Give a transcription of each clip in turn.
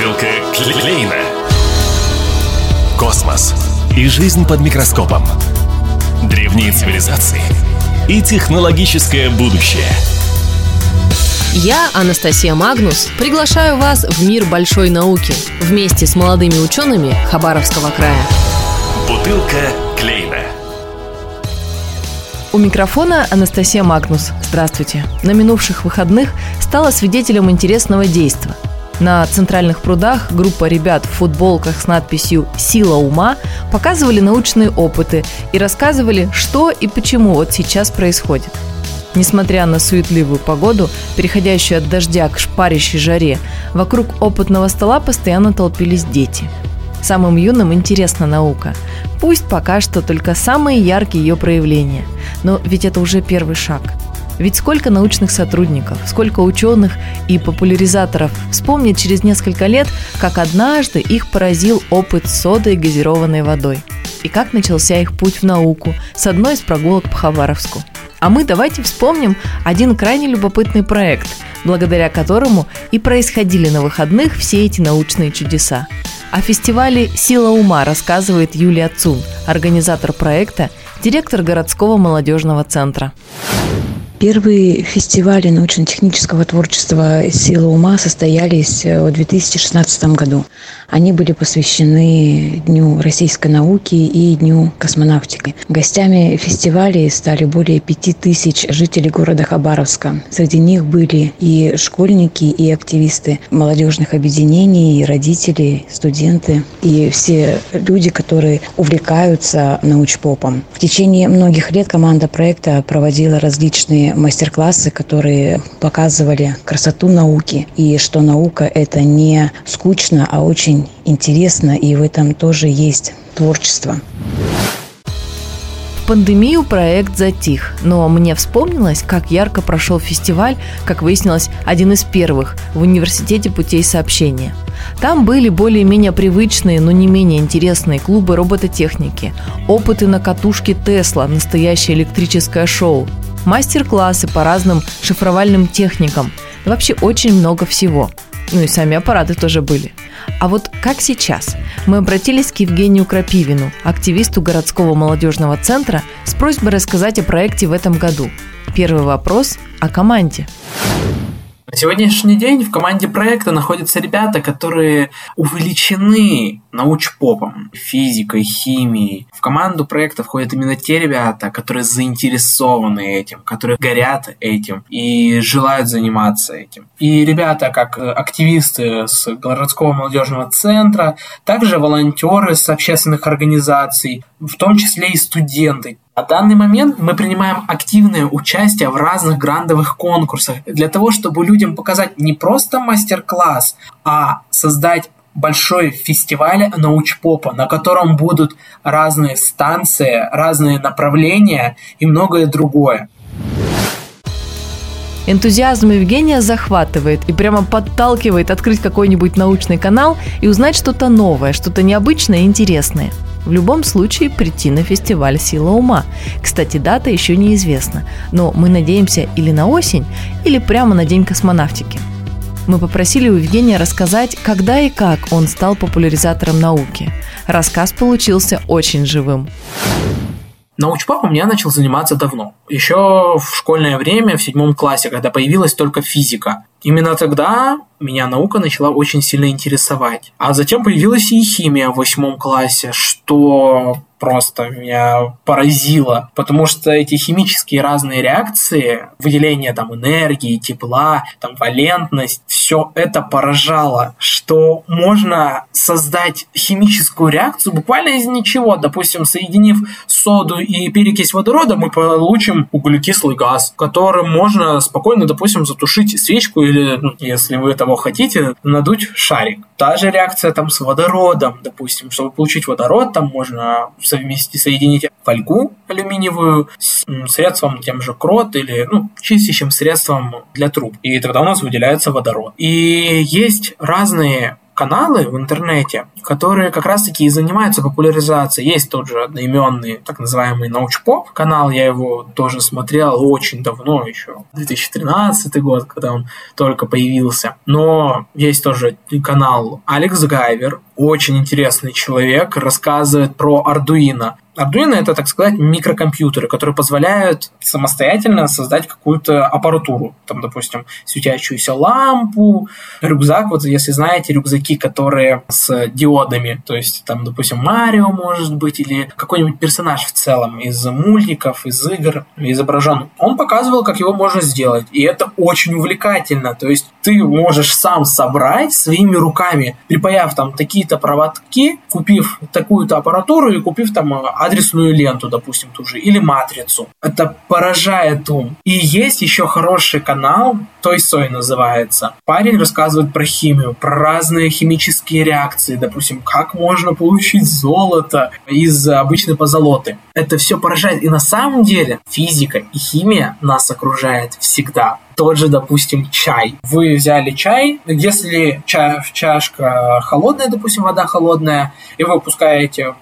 Бутылка Клейна. Космос и жизнь под микроскопом. Древние цивилизации и технологическое будущее. Я, Анастасия Магнус, приглашаю вас в мир большой науки вместе с молодыми учеными Хабаровского края. Бутылка Клейна. У микрофона Анастасия Магнус. Здравствуйте. На минувших выходных стала свидетелем интересного действия – на центральных прудах группа ребят в футболках с надписью «Сила ума» показывали научные опыты и рассказывали, что и почему вот сейчас происходит. Несмотря на суетливую погоду, переходящую от дождя к шпарящей жаре, вокруг опытного стола постоянно толпились дети. Самым юным интересна наука. Пусть пока что только самые яркие ее проявления, но ведь это уже первый шаг – ведь сколько научных сотрудников, сколько ученых и популяризаторов вспомнят через несколько лет, как однажды их поразил опыт с содой и газированной водой. И как начался их путь в науку с одной из прогулок по Хабаровску. А мы давайте вспомним один крайне любопытный проект, благодаря которому и происходили на выходных все эти научные чудеса. О фестивале «Сила ума» рассказывает Юлия Цун, организатор проекта, директор городского молодежного центра. Первые фестивали научно-технического творчества «Сила ума» состоялись э, в 2016 году. Они были посвящены Дню российской науки и Дню космонавтики. Гостями фестивалей стали более пяти тысяч жителей города Хабаровска. Среди них были и школьники, и активисты молодежных объединений, и родители, студенты, и все люди, которые увлекаются научпопом. В течение многих лет команда проекта проводила различные мастер-классы, которые показывали красоту науки и что наука это не скучно, а очень интересно, и в этом тоже есть творчество пандемию проект затих, но мне вспомнилось, как ярко прошел фестиваль, как выяснилось, один из первых в Университете путей сообщения. Там были более-менее привычные, но не менее интересные клубы робототехники, опыты на катушке Тесла, настоящее электрическое шоу, мастер-классы по разным шифровальным техникам. Вообще очень много всего. Ну и сами аппараты тоже были. А вот как сейчас? Мы обратились к Евгению Крапивину, активисту городского молодежного центра, с просьбой рассказать о проекте в этом году. Первый вопрос о команде. На сегодняшний день в команде проекта находятся ребята, которые увлечены научпопом, физикой, химией. В команду проекта входят именно те ребята, которые заинтересованы этим, которые горят этим и желают заниматься этим. И ребята, как активисты с городского молодежного центра, также волонтеры с общественных организаций, в том числе и студенты, на данный момент мы принимаем активное участие в разных грандовых конкурсах для того, чтобы людям показать не просто мастер-класс, а создать большой фестиваль научпопа, на котором будут разные станции, разные направления и многое другое. Энтузиазм Евгения захватывает и прямо подталкивает открыть какой-нибудь научный канал и узнать что-то новое, что-то необычное и интересное – в любом случае прийти на фестиваль «Сила ума». Кстати, дата еще неизвестна, но мы надеемся или на осень, или прямо на День космонавтики. Мы попросили у Евгения рассказать, когда и как он стал популяризатором науки. Рассказ получился очень живым. Научпапом я начал заниматься давно. Еще в школьное время, в седьмом классе, когда появилась только физика. Именно тогда меня наука начала очень сильно интересовать. А затем появилась и химия в восьмом классе, что просто меня поразило, потому что эти химические разные реакции, выделение там энергии, тепла, там валентность, все это поражало, что можно создать химическую реакцию буквально из ничего. Допустим, соединив соду и перекись водорода, мы получим углекислый газ, которым можно спокойно, допустим, затушить свечку или, ну, если вы того хотите, надуть шарик. Та же реакция там с водородом, допустим, чтобы получить водород, там можно совместить, соединить фольгу алюминиевую с средством тем же крот или ну, чистящим средством для труб. И тогда у нас выделяется водород. И есть разные каналы в интернете, которые как раз-таки и занимаются популяризацией. Есть тот же одноименный, так называемый научпоп канал, я его тоже смотрел очень давно еще, 2013 год, когда он только появился. Но есть тоже канал Алекс Гайвер, очень интересный человек, рассказывает про Arduino. Arduino это, так сказать, микрокомпьютеры, которые позволяют самостоятельно создать какую-то аппаратуру. Там, допустим, светящуюся лампу, рюкзак. Вот если знаете, рюкзаки, которые с диодами. То есть, там, допустим, Марио может быть, или какой-нибудь персонаж в целом из мультиков, из игр изображен. Он показывал, как его можно сделать. И это очень увлекательно. То есть, ты можешь сам собрать своими руками, припаяв там такие-то проводки, купив такую-то аппаратуру и купив там адресную ленту, допустим, ту же, или матрицу. Это поражает ум. И есть еще хороший канал, Той Сой называется. Парень рассказывает про химию, про разные химические реакции, допустим, как можно получить золото из обычной позолоты. Это все поражает. И на самом деле физика и химия нас окружает всегда тот же, допустим, чай. Вы взяли чай, если ча чашка холодная, допустим, вода холодная, и вы опускаете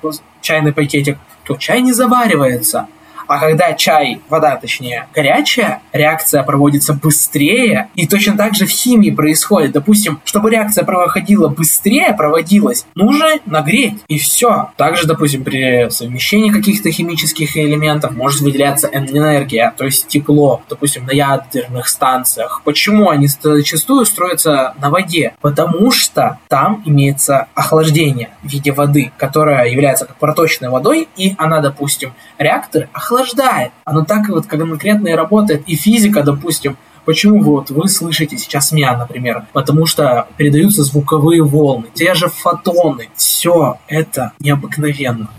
чайный пакетик то чай не заваривается. А когда чай, вода точнее, горячая, реакция проводится быстрее. И точно так же в химии происходит. Допустим, чтобы реакция проходила быстрее, проводилась, нужно нагреть. И все. Также, допустим, при совмещении каких-то химических элементов может выделяться энергия, то есть тепло. Допустим, на ядерных станциях. Почему они зачастую строятся на воде? Потому что там имеется охлаждение в виде воды, которая является как проточной водой, и она, допустим, реактор охлаждает охлаждает. Оно так вот конкретно и работает. И физика, допустим, Почему вот вы слышите сейчас меня, например? Потому что передаются звуковые волны, те же фотоны. Все это необыкновенно.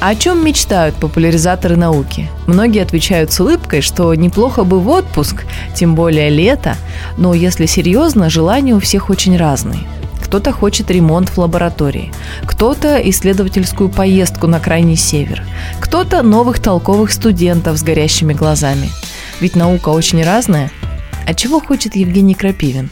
О чем мечтают популяризаторы науки? Многие отвечают с улыбкой, что неплохо бы в отпуск, тем более лето, но если серьезно, желания у всех очень разные кто-то хочет ремонт в лаборатории, кто-то исследовательскую поездку на крайний север, кто-то новых толковых студентов с горящими глазами. Ведь наука очень разная. А чего хочет Евгений Крапивин?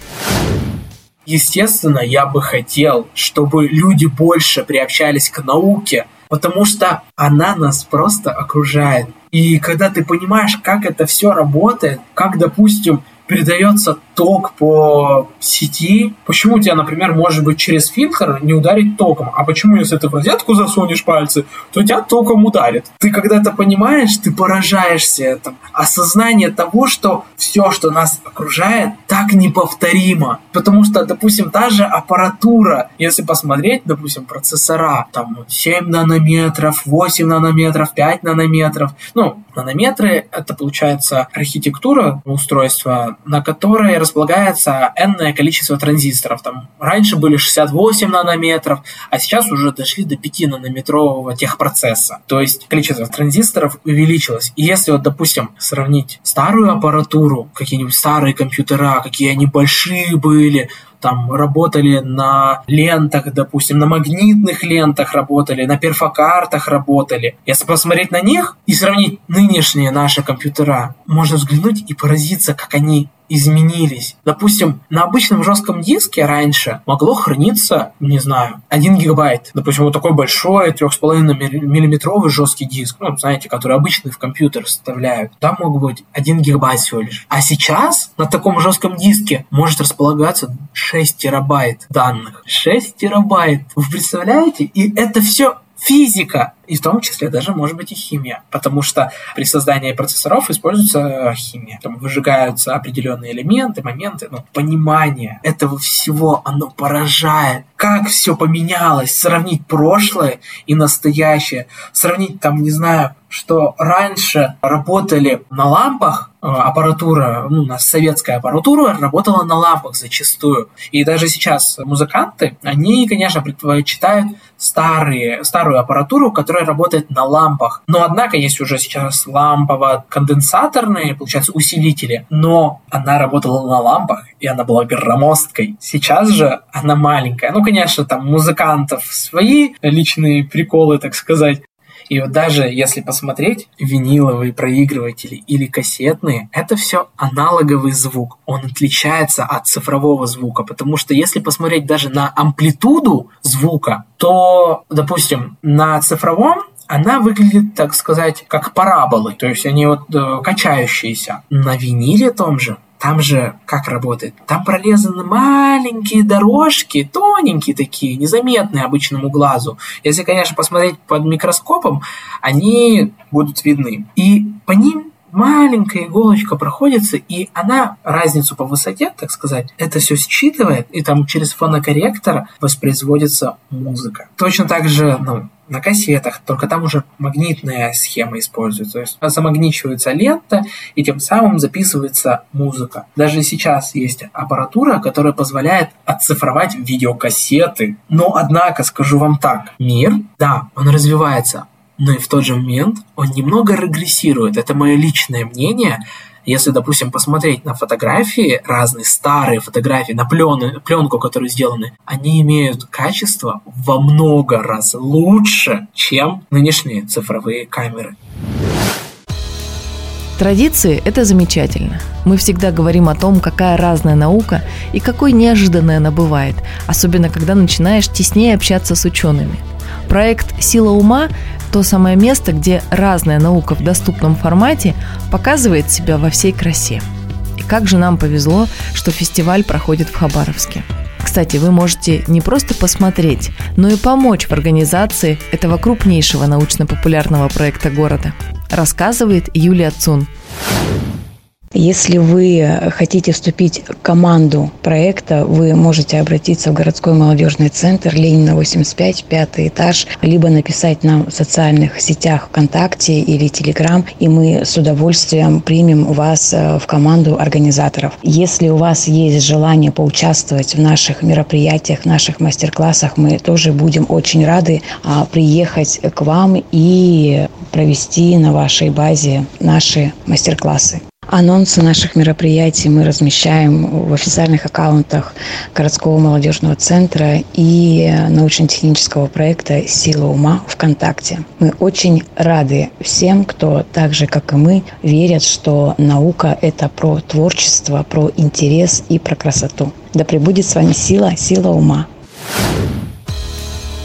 Естественно, я бы хотел, чтобы люди больше приобщались к науке, потому что она нас просто окружает. И когда ты понимаешь, как это все работает, как, допустим, передается ток по сети. Почему тебя, например, может быть через фильтр не ударить током? А почему, если ты в розетку засунешь пальцы, то тебя током ударит? Ты когда это понимаешь, ты поражаешься этому. Осознание того, что все, что нас окружает, так неповторимо. Потому что, допустим, та же аппаратура, если посмотреть, допустим, процессора, там 7 нанометров, 8 нанометров, 5 нанометров. Ну, нанометры — это, получается, архитектура устройства, на которой располагается энное количество транзисторов. Там раньше были 68 нанометров, а сейчас уже дошли до 5 нанометрового техпроцесса. То есть количество транзисторов увеличилось. И если вот, допустим, сравнить старую аппаратуру, какие-нибудь старые компьютера, какие они большие были, там работали на лентах, допустим, на магнитных лентах работали, на перфокартах работали. Если посмотреть на них и сравнить нынешние наши компьютера, можно взглянуть и поразиться, как они изменились. Допустим, на обычном жестком диске раньше могло храниться, не знаю, 1 гигабайт. Допустим, вот такой большой 3,5 миллиметровый жесткий диск, ну, знаете, который обычный в компьютер вставляют. Там мог быть 1 гигабайт всего лишь. А сейчас на таком жестком диске может располагаться 6 терабайт данных. 6 терабайт. Вы представляете? И это все физика, и в том числе даже, может быть, и химия, потому что при создании процессоров используется химия. Там выжигаются определенные элементы, моменты, но понимание этого всего, оно поражает. Как все поменялось, сравнить прошлое и настоящее, сравнить там, не знаю, что раньше работали на лампах, э, аппаратура, ну, у нас советская аппаратура работала на лампах зачастую. И даже сейчас музыканты, они, конечно, предпочитают старые, старую аппаратуру, которая работает на лампах. Но, однако, есть уже сейчас лампово-конденсаторные, получается, усилители, но она работала на лампах, и она была громоздкой. Сейчас же она маленькая. Ну, конечно, там музыкантов свои личные приколы, так сказать, И вот даже если посмотреть виниловые проигрыватели или кассетные, это все аналоговый звук. Он отличается от цифрового звука, потому что если посмотреть даже на амплитуду звука, то, допустим, на цифровом она выглядит, так сказать, как параболы, то есть они вот э, качающиеся. На виниле том же там же как работает? Там прорезаны маленькие дорожки, тоненькие такие, незаметные обычному глазу. Если, конечно, посмотреть под микроскопом, они будут видны. И по ним маленькая иголочка проходится, и она разницу по высоте, так сказать, это все считывает, и там через фонокорректор воспроизводится музыка. Точно так же, ну, на кассетах, только там уже магнитная схема используется. То есть замагничивается лента, и тем самым записывается музыка. Даже сейчас есть аппаратура, которая позволяет оцифровать видеокассеты. Но, однако, скажу вам так, мир, да, он развивается, но и в тот же момент он немного регрессирует. Это мое личное мнение, если, допустим, посмотреть на фотографии, разные старые фотографии, на плены, пленку, которые сделаны, они имеют качество во много раз лучше, чем нынешние цифровые камеры. Традиции – это замечательно. Мы всегда говорим о том, какая разная наука и какой неожиданной она бывает, особенно когда начинаешь теснее общаться с учеными. Проект «Сила ума» то самое место, где разная наука в доступном формате показывает себя во всей красе. И как же нам повезло, что фестиваль проходит в Хабаровске. Кстати, вы можете не просто посмотреть, но и помочь в организации этого крупнейшего научно-популярного проекта города, рассказывает Юлия Цун. Если вы хотите вступить в команду проекта, вы можете обратиться в городской молодежный центр Ленина 85, пятый этаж, либо написать нам в социальных сетях ВКонтакте или Телеграм, и мы с удовольствием примем вас э, в команду организаторов. Если у вас есть желание поучаствовать в наших мероприятиях, в наших мастер-классах, мы тоже будем очень рады а, приехать к вам и провести на вашей базе наши мастер-классы. Анонсы наших мероприятий мы размещаем в официальных аккаунтах городского молодежного центра и научно-технического проекта «Сила ума» ВКонтакте. Мы очень рады всем, кто так же, как и мы, верят, что наука – это про творчество, про интерес и про красоту. Да пребудет с вами сила, сила ума.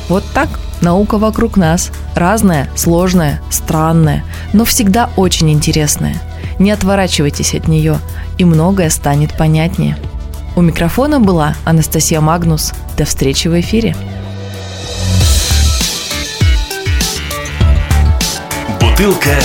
Вот так наука вокруг нас. Разная, сложная, странная, но всегда очень интересная – не отворачивайтесь от нее, и многое станет понятнее. У микрофона была Анастасия Магнус. До встречи в эфире. Бутылка